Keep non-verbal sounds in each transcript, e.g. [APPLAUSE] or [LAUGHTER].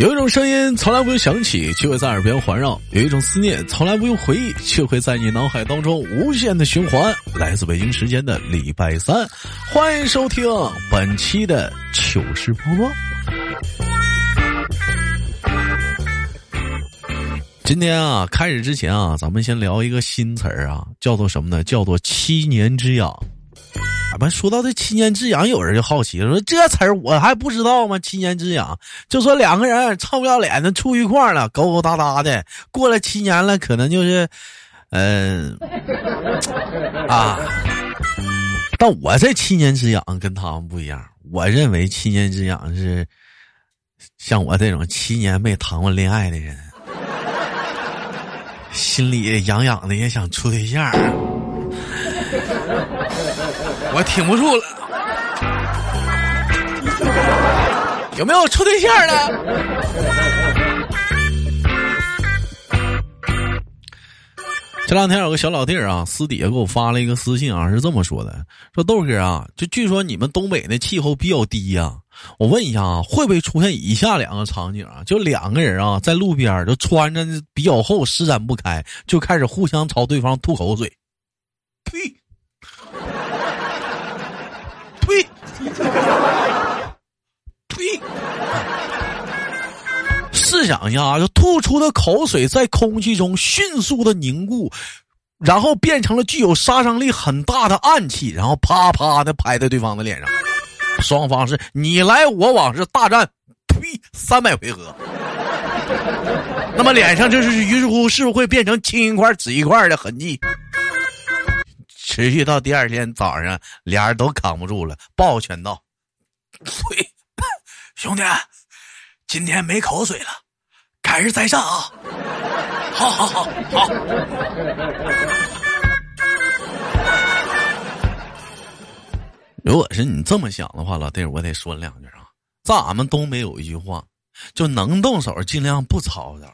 有一种声音从来不用响起，却会在耳边环绕；有一种思念从来不用回忆，却会在你脑海当中无限的循环。来自北京时间的礼拜三，欢迎收听本期的糗事播报。今天啊，开始之前啊，咱们先聊一个新词儿啊，叫做什么呢？叫做七年之痒。说到这七年之痒，有人就好奇了，说这词儿我还不知道吗？七年之痒，就说两个人臭不要脸的处一块了，勾勾搭搭的，过了七年了，可能就是，嗯，啊，但我这七年之痒跟他们不一样，我认为七年之痒是像我这种七年没谈过恋爱的人，心里痒痒的，也想处对象。我挺不住了，有没有处对象的？这两天有个小老弟啊，私底下给我发了一个私信啊，是这么说的：说豆哥啊，就据说你们东北的气候比较低呀，我问一下啊，会不会出现以下两个场景啊？就两个人啊，在路边就穿着比较厚，施展不开，就开始互相朝对方吐口水，呸！呸！呸！试想一下啊，就吐出的口水在空气中迅速的凝固，然后变成了具有杀伤力很大的暗器，然后啪啪的拍在对方的脸上，双方是你来我往，是大战，呸，三百回合。那么脸上就是于是乎是不是会变成青一块紫一块的痕迹？持续到第二天早上，俩人都扛不住了，抱拳道：“呸，[LAUGHS] 兄弟，今天没口水了，改日再上啊！” [LAUGHS] 好好好好。如果是你这么想的话，老弟，我得说两句啊。在俺们东北有一句话，就能动手尽量不吵吵。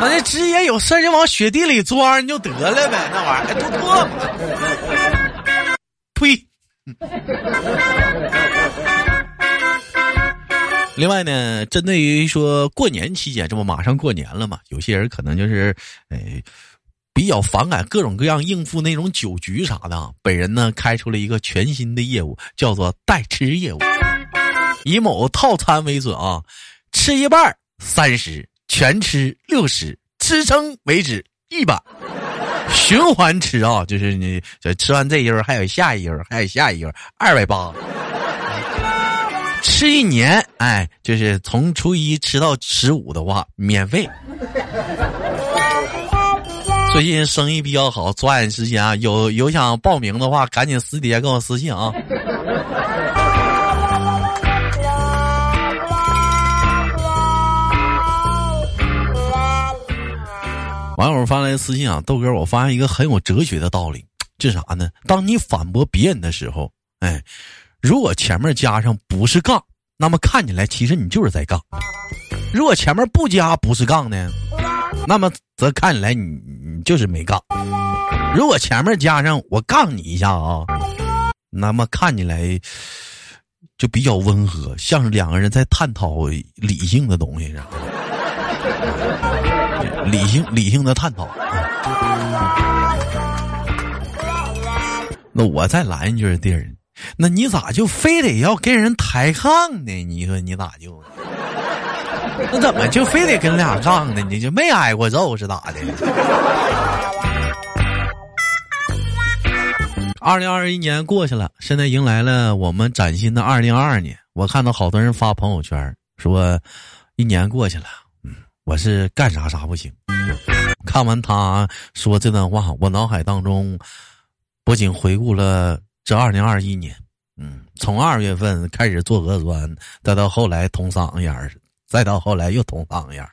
那直接有事就往雪地里钻就得了呗，那玩意儿多多。呸！另外呢，针对于说过年期间，这不马上过年了嘛，有些人可能就是，哎，比较反感各种各样应付那种酒局啥的。本人呢，开出了一个全新的业务，叫做代吃业务，以某套餐为准啊，吃一半三十。全吃六十，吃撑为止一百，循环吃啊，就是你这吃完这一轮还有下一轮，还有下一轮，二百八，吃一年，哎，就是从初一吃到十五的话，免费。最近生意比较好，抓紧时间啊，有有想报名的话，赶紧私底下跟我私信啊。网友发来私信啊，豆哥，我发现一个很有哲学的道理，这啥呢？当你反驳别人的时候，哎，如果前面加上不是杠，那么看起来其实你就是在杠；如果前面不加不是杠呢，那么则看起来你你就是没杠；如果前面加上我杠你一下啊，那么看起来就比较温和，像是两个人在探讨理性的东西似的。[LAUGHS] 理性理性的探讨。那我再来一句，弟儿，那你咋就非得要跟人抬杠呢？你说你咋就？那怎么就非得跟俩杠呢？你就没挨过揍是咋的？二零二一年过去了，现在迎来了我们崭新的二零二二年。我看到好多人发朋友圈说，一年过去了。我是干啥啥不行。看完他说这段话，我脑海当中不仅回顾了这二零二一年，嗯，从二月份开始做核酸，再到后来捅嗓子眼儿，再到后来又捅嗓子眼儿，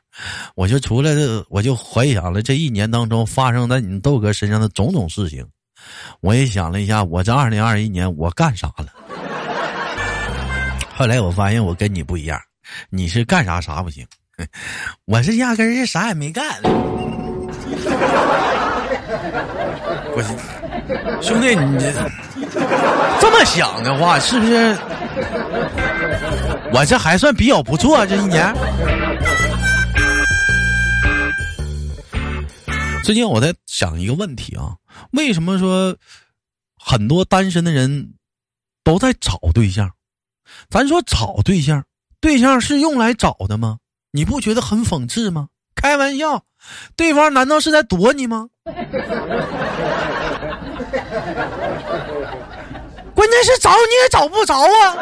我就除了这，我就回想了这一年当中发生在你豆哥身上的种种事情。我也想了一下，我这二零二一年我干啥了？后来我发现我跟你不一样，你是干啥啥不行。[LAUGHS] 我是压根儿是啥也没干。[LAUGHS] 我兄弟，你这这么想的话，是不是？我这还算比较不错，这一年。最近我在想一个问题啊，为什么说很多单身的人都在找对象？咱说找对象，对象是用来找的吗？你不觉得很讽刺吗？开玩笑，对方难道是在躲你吗？[LAUGHS] 关键是找你也找不着啊，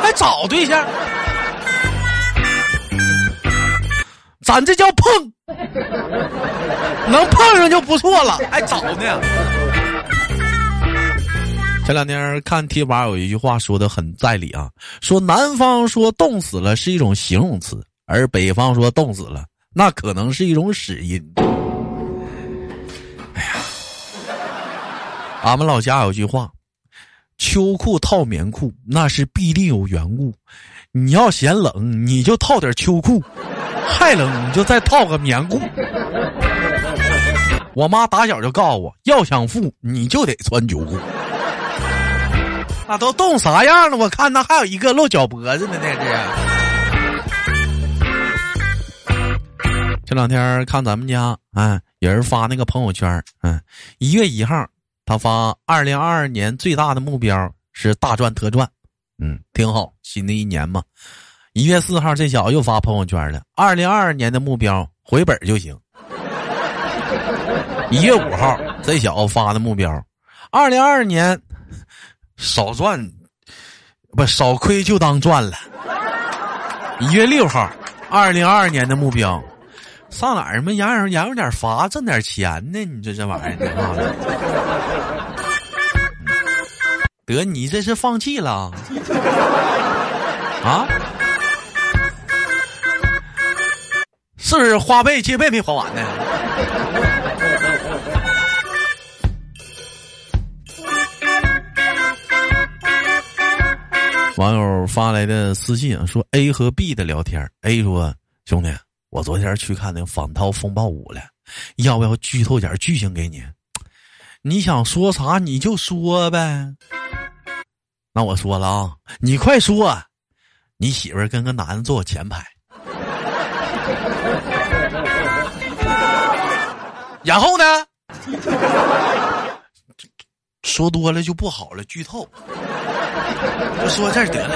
还找对象？咱这叫碰，能碰上就不错了，还找呢。前两天看贴吧有一句话说的很在理啊，说南方说冻死了是一种形容词，而北方说冻死了那可能是一种死因。哎呀，俺们老家有句话，秋裤套棉裤那是必定有缘故，你要嫌冷你就套点秋裤。太冷，你就再套个棉裤。我妈打小就告诉我，要想富，你就得穿秋裤。那都冻啥样了？我看那还有一个露脚脖子呢，那是。这两天看咱们家，哎，有人发那个朋友圈，嗯，一月一号，他发二零二二年最大的目标是大赚特赚，嗯，挺好，新的一年嘛。一月四号，这小子又发朋友圈了。二零二二年的目标回本就行。一月五号，这小子发的目标，二零二二年少赚，不少亏就当赚了。一月六号，二零二二年的目标，上哪儿嘛？养养养养点罚，挣点钱呢？你这这玩意儿，得你这是放弃了啊？是不是花呗借呗没还完呢？网友发来的私信啊说：“A 和 B 的聊天，A 说兄弟，我昨天去看那《反逃风暴五》了，要不要剧透点剧情给你？你想说啥你就说呗。那我说了啊，你快说，你媳妇跟个男的坐我前排。[LAUGHS] ”然后呢？说多了就不好了，剧透。[LAUGHS] 就说这儿得了。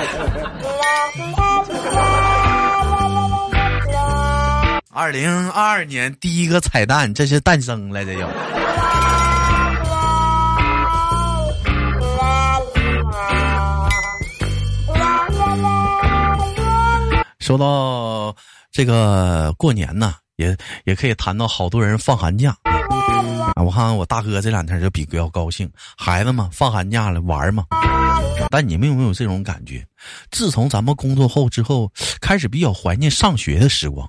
二零二二年第一个彩蛋，这是诞生了，这又。说到这个过年呢。也也可以谈到好多人放寒假啊！我看看我大哥这两天就比较高兴，孩子们放寒假了玩嘛。但你们有没有这种感觉？自从咱们工作后之后，开始比较怀念上学的时光，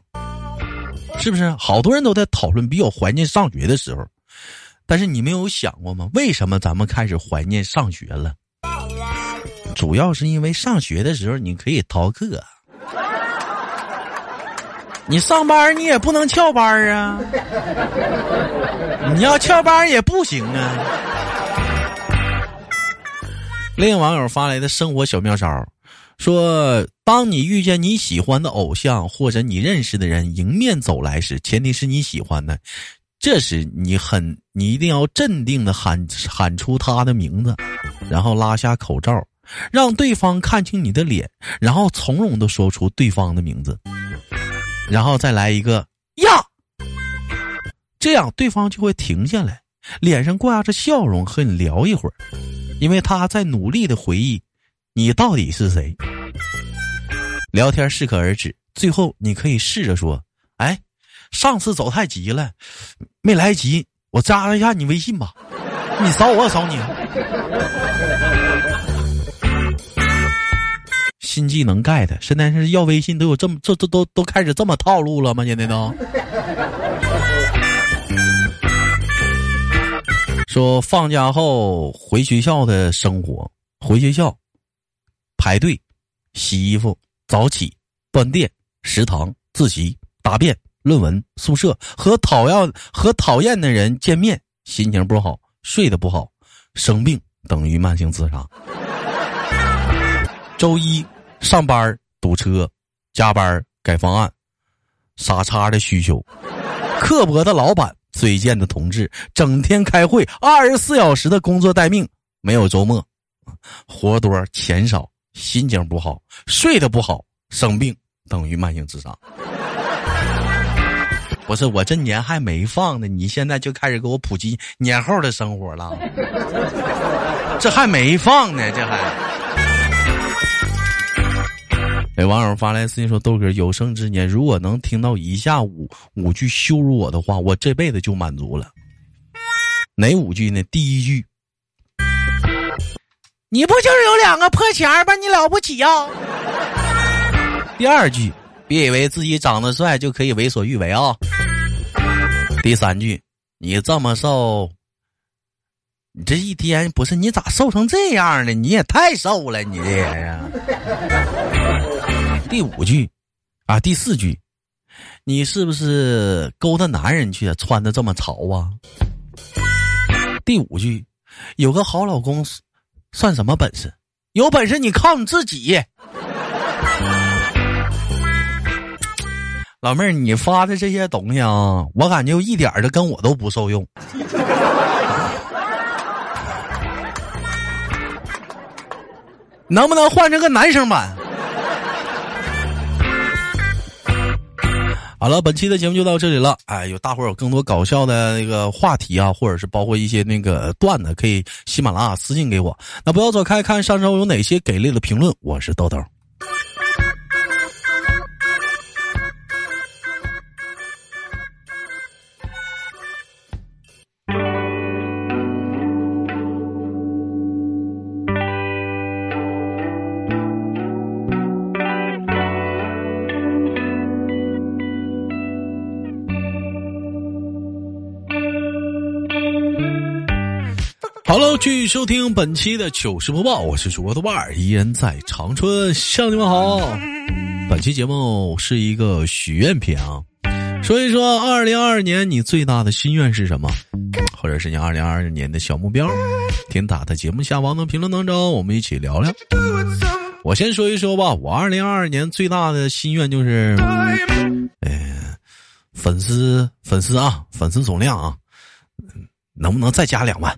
是不是？好多人都在讨论比较怀念上学的时候。但是你没有想过吗？为什么咱们开始怀念上学了？主要是因为上学的时候你可以逃课。你上班你也不能翘班啊，你要翘班也不行啊。另一网友发来的生活小妙招，说：当你遇见你喜欢的偶像或者你认识的人迎面走来时，前提是你喜欢的，这时你很你一定要镇定的喊喊出他的名字，然后拉下口罩，让对方看清你的脸，然后从容的说出对方的名字。然后再来一个呀，这样对方就会停下来，脸上挂着笑容和你聊一会儿，因为他在努力的回忆你到底是谁。聊天适可而止，最后你可以试着说：“哎，上次走太急了，没来及，我加一下你微信吧，你扫我，扫你。”新技能盖的现在是要微信都有这么这这都都开始这么套路了吗？现在都说放假后回学校的生活，回学校排队、洗衣服、早起、断电、食堂、自习、答辩、论文、宿舍和讨厌和讨厌的人见面，心情不好，睡得不好，生病等于慢性自杀。周一。上班堵车，加班改方案，傻叉的需求，刻薄的老板，嘴贱的同志，整天开会，二十四小时的工作待命，没有周末，活多钱少，心情不好，睡得不好，生病等于慢性自杀。[LAUGHS] 不是我这年还没放呢，你现在就开始给我普及年后的生活了，这还没放呢，这还。有网友发来私信说：“豆哥，有生之年如果能听到以下五五句羞辱我的话，我这辈子就满足了。哪五句呢？第一句，你不就是有两个破钱儿吗？你了不起呀？第二句。”别以为自己长得帅就可以为所欲为啊！第三句，你这么瘦，你这一天不是你咋瘦成这样呢？你也太瘦了，你这人。第五句，啊，第四句，你是不是勾搭男人去？穿的这么潮啊？第五句，有个好老公算什么本事？有本事你靠你自己。老妹儿，你发的这些东西啊，我感觉一点的跟我都不受用。能不能换成个男生版？好了，本期的节目就到这里了。哎，有大伙有更多搞笑的那个话题啊，或者是包括一些那个段子，可以喜马拉雅私信给我。那不要走开，看上周有哪些给力的评论。我是豆豆。收听本期的糗事播报，我是主播的万儿，依然在长春向你们好。本期节目是一个许愿篇啊，说一说二零二二年你最大的心愿是什么，或者是你二零二二年的小目标，听打在节目下方的评论当中，我们一起聊聊。我先说一说吧，我二零二二年最大的心愿就是，呃，粉丝粉丝啊，粉丝总量啊，能不能再加两万？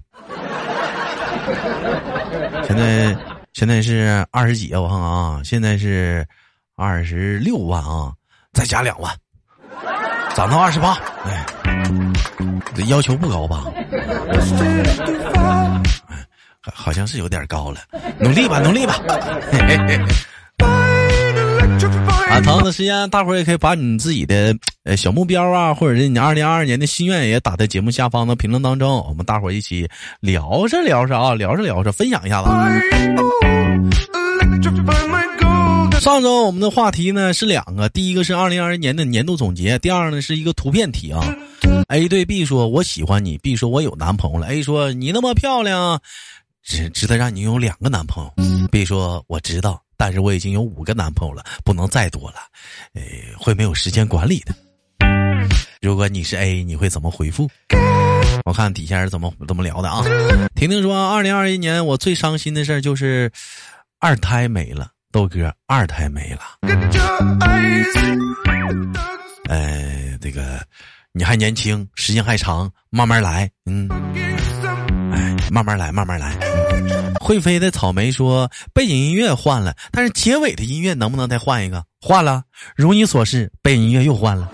现在现在是二十几啊，我看看啊，现在是二十六万啊，再加两万，涨到二十八。哎，这要求不高吧？好像是有点高了，努力吧，努力吧。[LAUGHS] 啊，同样的时间，大伙儿也可以把你自己的呃小目标啊，或者是你二零二二年的心愿，也打在节目下方的评论当中，我们大伙一起聊着聊着啊，聊着聊着，分享一下子。上周我们的话题呢是两个，第一个是二零二一年的年度总结，第二呢是一个图片题啊。A 对 B 说：“我喜欢你。”B 说：“我有男朋友了。”A 说：“你那么漂亮，值值得让你有两个男朋友。”B 说：“我知道。”但是我已经有五个男朋友了，不能再多了，呃，会没有时间管理的。如果你是 A，你会怎么回复？我看底下是怎么怎么聊的啊？婷婷说，二零二一年我最伤心的事就是二胎没了，豆哥二胎没了。呃，这个你还年轻，时间还长，慢慢来，嗯，哎，慢慢来，慢慢来。会飞的草莓说：“背景音乐换了，但是结尾的音乐能不能再换一个？换了，如你所示，背景音乐又换了。”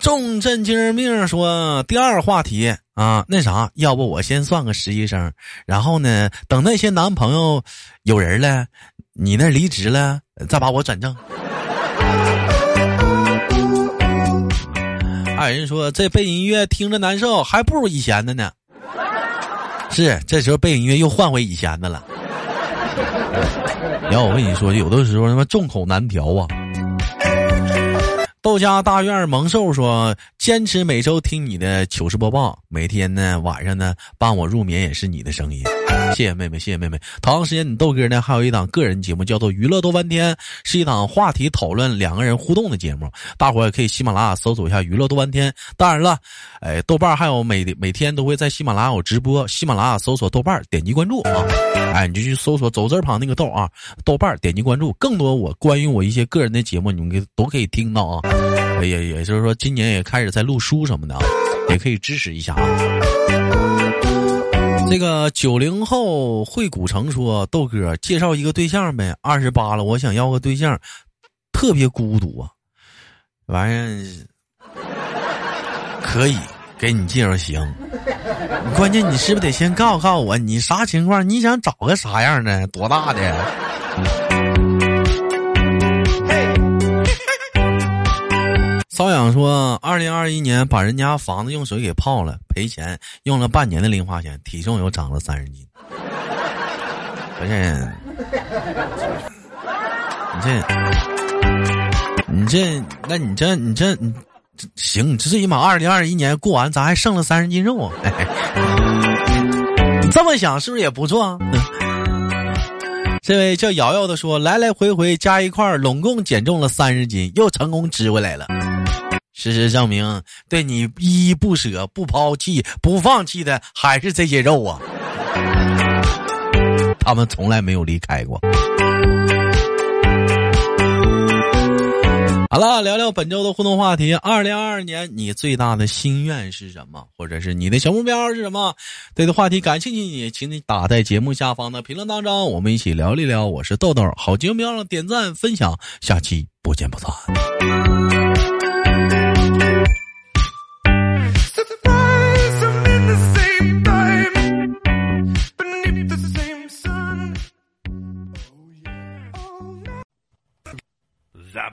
重震惊命说：“第二话题啊，那啥，要不我先算个实习生，然后呢，等那些男朋友有人了，你那离职了，再把我转正。”二人说：“这背景音乐听着难受，还不如以前的呢。”是，这时候背景音乐又换回以前的了。然后我跟你说，有的时候他妈众口难调啊。豆家大院萌兽说：“坚持每周听你的糗事播报，每天呢晚上呢伴我入眠也是你的声音。”谢谢妹妹，谢谢妹妹。同样时间，你豆哥呢还有一档个人节目，叫做《娱乐多半天》，是一档话题讨论、两个人互动的节目。大伙儿也可以喜马拉雅搜索一下“娱乐多半天”。当然了，哎，豆瓣还有每每天都会在喜马拉雅直播，喜马拉雅搜索豆瓣，点击关注啊。哎，你就去搜索走字旁那个豆啊，豆瓣点击关注，更多我关于我一些个人的节目，你们都可以听到啊。也也就是说，今年也开始在录书什么的，也可以支持一下啊。这个九零后惠古城说：“豆哥，介绍一个对象呗，二十八了，我想要个对象，特别孤独啊。玩意儿可以给你介绍行，关键你是不是得先告诉告诉我你啥情况？你想找个啥样的？多大的？”瘙痒说：“二零二一年把人家房子用水给泡了，赔钱，用了半年的零花钱，体重又长了三十斤。不是，你这，你这，那你这，你这，你行，你最起码二零二一年过完，咱还剩了三十斤肉啊！你 [LAUGHS] 这么想是不是也不错？” [LAUGHS] 这位叫瑶瑶的说：“来来回回加一块，拢共减重了三十斤，又成功支回来了。”事实证明，对你依依不舍、不抛弃、不放弃的还是这些肉啊！他们从来没有离开过。好了，聊聊本周的互动话题。二零二二年，你最大的心愿是什么？或者是你的小目标是什么？对的话题感兴趣，你请你打在节目下方的评论当中，我们一起聊一聊。我是豆豆，好节目别忘了点赞分享，下期不见不散。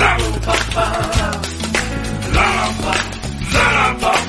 la la la la